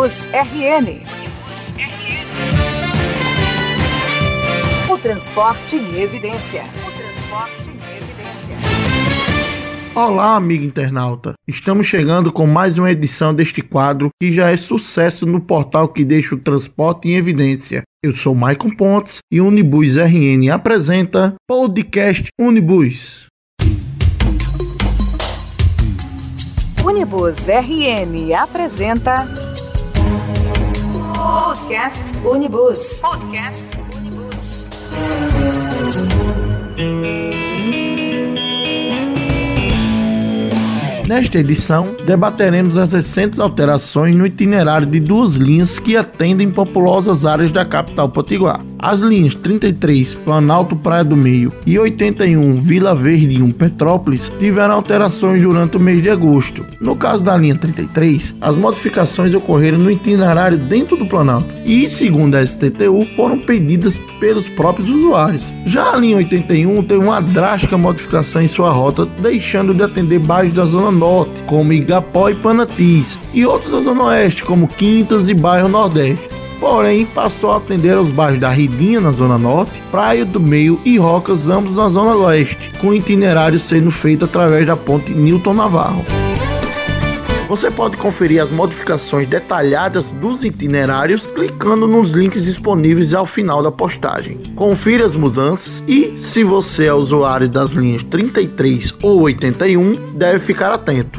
Unibus RN. O transporte em evidência. O transporte em evidência. Olá, amigo internauta. Estamos chegando com mais uma edição deste quadro que já é sucesso no portal que deixa o transporte em evidência. Eu sou Maicon Pontes e Unibus RN apresenta podcast Unibus. Unibus RN apresenta Podcast Unibus. Podcast Unibus. Nesta edição, debateremos as recentes alterações no itinerário de duas linhas que atendem populosas áreas da capital potiguar. As linhas 33 Planalto Praia do Meio e 81 Vila Verde 1 Petrópolis tiveram alterações durante o mês de agosto. No caso da linha 33, as modificações ocorreram no itinerário dentro do Planalto e, segundo a STTU, foram pedidas pelos próprios usuários. Já a linha 81 teve uma drástica modificação em sua rota, deixando de atender bairros da zona norte, como Igapó e Panatis, e outros da zona oeste, como Quintas e bairro nordeste. Porém, passou a atender aos bairros da Ridinha, na zona norte, Praia do Meio e Rocas, ambos na zona oeste, com o itinerário sendo feito através da ponte Newton Navarro. Você pode conferir as modificações detalhadas dos itinerários clicando nos links disponíveis ao final da postagem. Confira as mudanças e, se você é usuário das linhas 33 ou 81, deve ficar atento.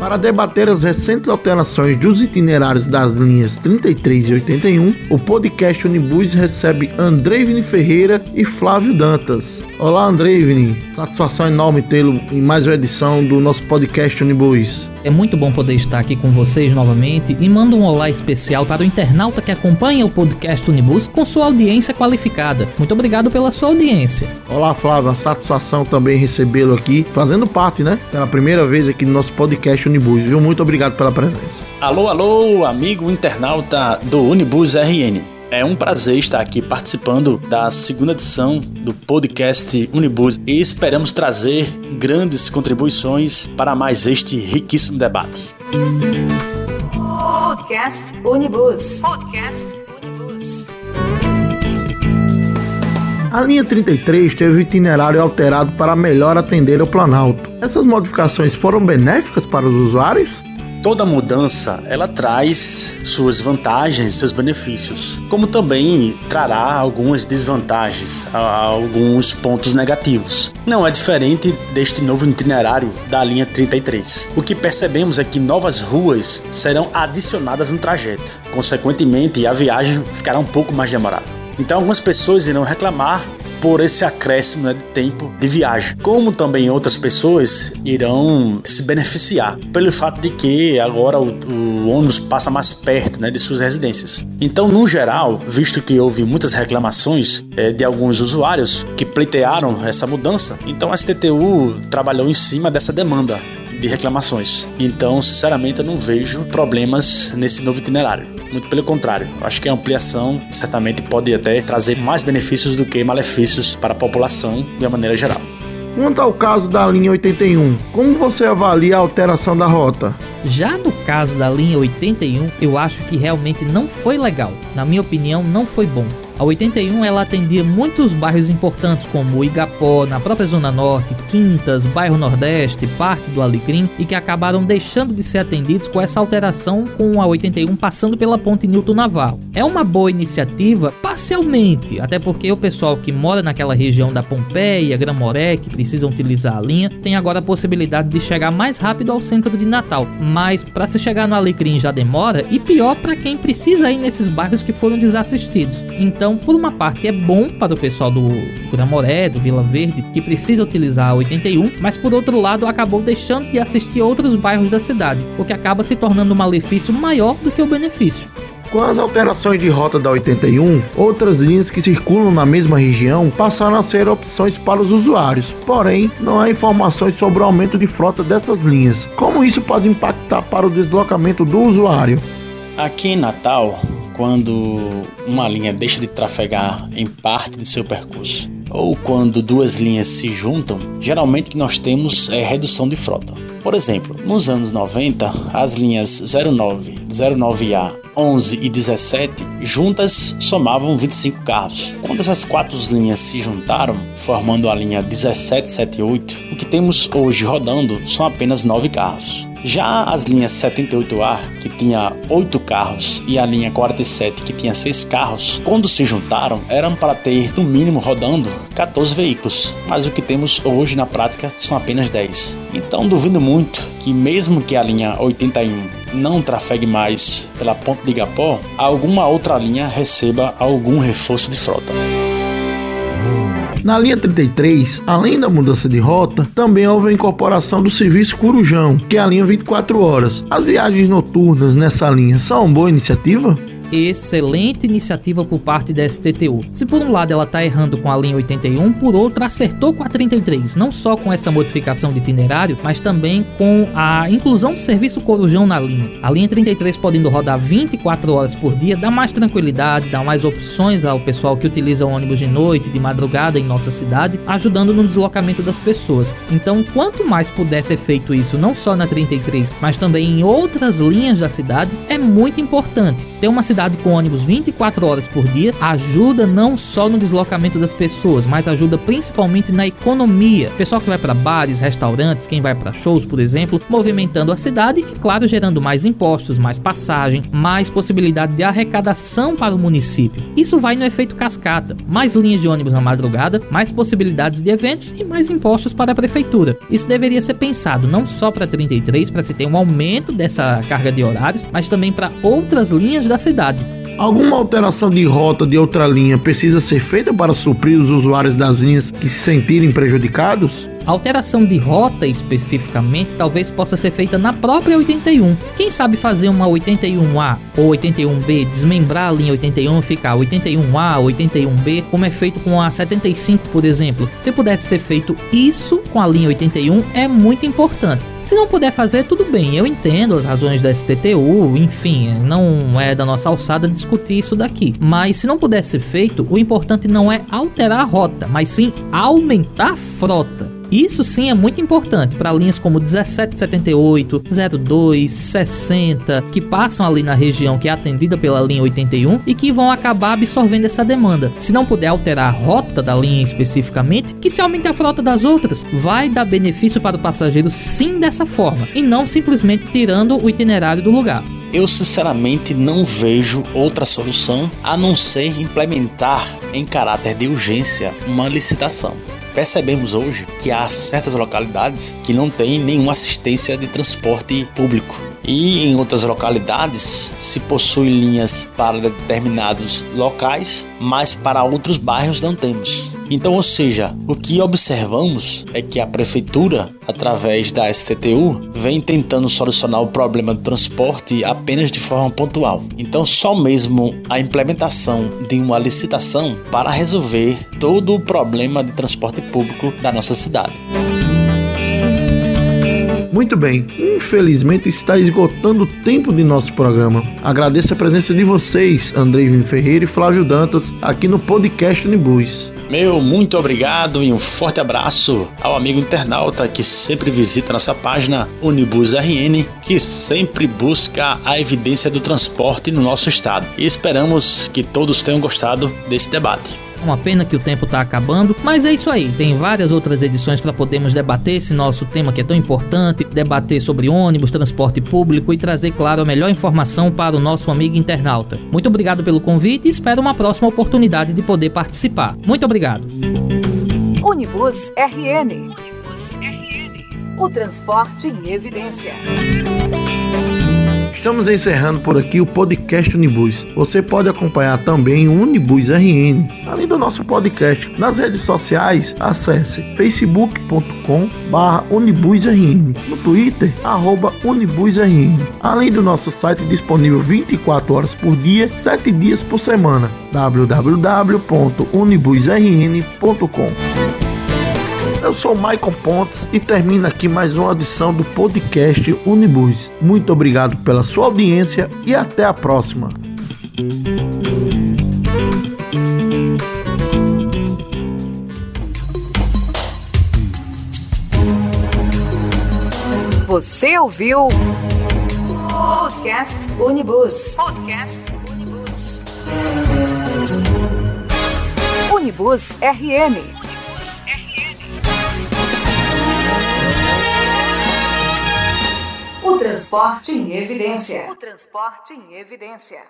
Para debater as recentes alterações dos itinerários das linhas 33 e 81, o podcast Unibus recebe Andreivne Ferreira e Flávio Dantas. Olá, Andreivne. Satisfação enorme tê-lo em mais uma edição do nosso podcast Unibus. É muito bom poder estar aqui com vocês novamente e mando um olá especial para o internauta que acompanha o podcast Unibus com sua audiência qualificada. Muito obrigado pela sua audiência. Olá, Flávio. Satisfação também recebê-lo aqui, fazendo parte, né? Pela primeira vez aqui no nosso podcast Unibus, viu? Muito obrigado pela presença. Alô, alô, amigo internauta do Unibus RN. É um prazer estar aqui participando da segunda edição do podcast Unibus e esperamos trazer grandes contribuições para mais este riquíssimo debate. Podcast Unibus. Podcast Unibus. A linha 33 teve o itinerário alterado para melhor atender ao Planalto. Essas modificações foram benéficas para os usuários? Toda mudança ela traz suas vantagens, seus benefícios, como também trará algumas desvantagens, alguns pontos negativos. Não é diferente deste novo itinerário da linha 33. O que percebemos é que novas ruas serão adicionadas no trajeto. Consequentemente, a viagem ficará um pouco mais demorada. Então, algumas pessoas irão reclamar por esse acréscimo né, de tempo de viagem. Como também outras pessoas irão se beneficiar pelo fato de que agora o, o ônibus passa mais perto né, de suas residências. Então, no geral, visto que houve muitas reclamações é, de alguns usuários que pleitearam essa mudança, então a STTU trabalhou em cima dessa demanda de reclamações. Então, sinceramente, eu não vejo problemas nesse novo itinerário. Muito pelo contrário, eu acho que a ampliação certamente pode até trazer mais benefícios do que malefícios para a população de uma maneira geral. Quanto ao caso da linha 81, como você avalia a alteração da rota? Já no caso da linha 81, eu acho que realmente não foi legal. Na minha opinião, não foi bom. A 81 ela atendia muitos bairros importantes como Igapó, na própria Zona Norte, Quintas, bairro Nordeste, parte do Alecrim e que acabaram deixando de ser atendidos com essa alteração com a 81 passando pela ponte Newton Navarro. É uma boa iniciativa parcialmente, até porque o pessoal que mora naquela região da Pompeia, Gramoré, que precisa utilizar a linha, tem agora a possibilidade de chegar mais rápido ao centro de Natal. Mas para se chegar no Alecrim já demora e pior para quem precisa ir nesses bairros que foram desassistidos. Então então, por uma parte, é bom para o pessoal do Gramoré, do Vila Verde, que precisa utilizar a 81, mas por outro lado, acabou deixando de assistir outros bairros da cidade, o que acaba se tornando um malefício maior do que o benefício. Com as alterações de rota da 81, outras linhas que circulam na mesma região passaram a ser opções para os usuários. Porém, não há informações sobre o aumento de frota dessas linhas. Como isso pode impactar para o deslocamento do usuário? Aqui em Natal, quando uma linha deixa de trafegar em parte de seu percurso. ou quando duas linhas se juntam, geralmente o que nós temos é redução de frota. Por exemplo, nos anos 90, as linhas 09, 09A, 11 e 17 juntas somavam 25 carros. Quando essas quatro linhas se juntaram, formando a linha 1778, o que temos hoje rodando são apenas 9 carros. Já as linhas 78A, que tinha 8 carros, e a linha 47, que tinha 6 carros, quando se juntaram, eram para ter no mínimo rodando 14 veículos, mas o que temos hoje na prática são apenas 10. Então duvido muito que, mesmo que a linha 81 não trafegue mais pela ponte de Igapó, alguma outra linha receba algum reforço de frota. Na linha 33, além da mudança de rota, também houve a incorporação do serviço Curujão, que é a linha 24 horas. As viagens noturnas nessa linha são uma boa iniciativa? Excelente iniciativa por parte da STTU. Se por um lado ela está errando com a linha 81, por outro acertou com a 33, não só com essa modificação de itinerário, mas também com a inclusão do serviço Corujão na linha. A linha 33 podendo rodar 24 horas por dia dá mais tranquilidade, dá mais opções ao pessoal que utiliza o ônibus de noite, de madrugada em nossa cidade, ajudando no deslocamento das pessoas. Então, quanto mais puder ser feito isso, não só na 33, mas também em outras linhas da cidade, é muito importante. Ter uma cidade cidade com ônibus 24 horas por dia ajuda não só no deslocamento das pessoas, mas ajuda principalmente na economia. Pessoal que vai para bares, restaurantes, quem vai para shows, por exemplo, movimentando a cidade e, claro, gerando mais impostos, mais passagem, mais possibilidade de arrecadação para o município. Isso vai no efeito cascata: mais linhas de ônibus na madrugada, mais possibilidades de eventos e mais impostos para a prefeitura. Isso deveria ser pensado não só para 33 para se ter um aumento dessa carga de horários, mas também para outras linhas da cidade Alguma alteração de rota de outra linha precisa ser feita para suprir os usuários das linhas que se sentirem prejudicados? A alteração de rota especificamente talvez possa ser feita na própria 81. Quem sabe fazer uma 81A ou 81B, desmembrar a linha 81 e ficar 81A, 81B, como é feito com a 75, por exemplo. Se pudesse ser feito isso com a linha 81, é muito importante. Se não puder fazer, tudo bem, eu entendo as razões da STTU, enfim, não é da nossa alçada discutir isso daqui. Mas se não puder ser feito, o importante não é alterar a rota, mas sim aumentar a frota. Isso sim é muito importante para linhas como 1778, 02, 60, que passam ali na região que é atendida pela linha 81 e que vão acabar absorvendo essa demanda. Se não puder alterar a rota da linha especificamente, que se aumente a frota das outras. Vai dar benefício para o passageiro sim dessa forma e não simplesmente tirando o itinerário do lugar. Eu sinceramente não vejo outra solução a não ser implementar em caráter de urgência uma licitação percebemos hoje que há certas localidades que não têm nenhuma assistência de transporte público. E em outras localidades se possui linhas para determinados locais, mas para outros bairros não temos. Então, ou seja, o que observamos é que a prefeitura, através da STTU, vem tentando solucionar o problema do transporte apenas de forma pontual. Então, só mesmo a implementação de uma licitação para resolver todo o problema de transporte público da nossa cidade. Muito bem, infelizmente está esgotando o tempo de nosso programa. Agradeço a presença de vocês, Andrei Ferreira e Flávio Dantas, aqui no podcast Unibus. Meu muito obrigado e um forte abraço ao amigo internauta que sempre visita nossa página Unibus RN, que sempre busca a evidência do transporte no nosso estado. E esperamos que todos tenham gostado desse debate. Uma pena que o tempo está acabando, mas é isso aí. Tem várias outras edições para podermos debater esse nosso tema que é tão importante, debater sobre ônibus, transporte público e trazer, claro, a melhor informação para o nosso amigo internauta. Muito obrigado pelo convite e espero uma próxima oportunidade de poder participar. Muito obrigado. Unibus RN. O transporte em evidência. Estamos encerrando por aqui o podcast Unibus. Você pode acompanhar também o Unibus RN, além do nosso podcast. Nas redes sociais, acesse facebook.com unibusrn, no Twitter, arroba unibusrn, além do nosso site disponível 24 horas por dia, 7 dias por semana, www.unibusrn.com. Eu sou Maicon Pontes e termina aqui mais uma edição do podcast Unibus. Muito obrigado pela sua audiência e até a próxima. Você ouviu? Podcast Unibus. Podcast Unibus. Unibus RM O transporte em evidência. O transporte em evidência.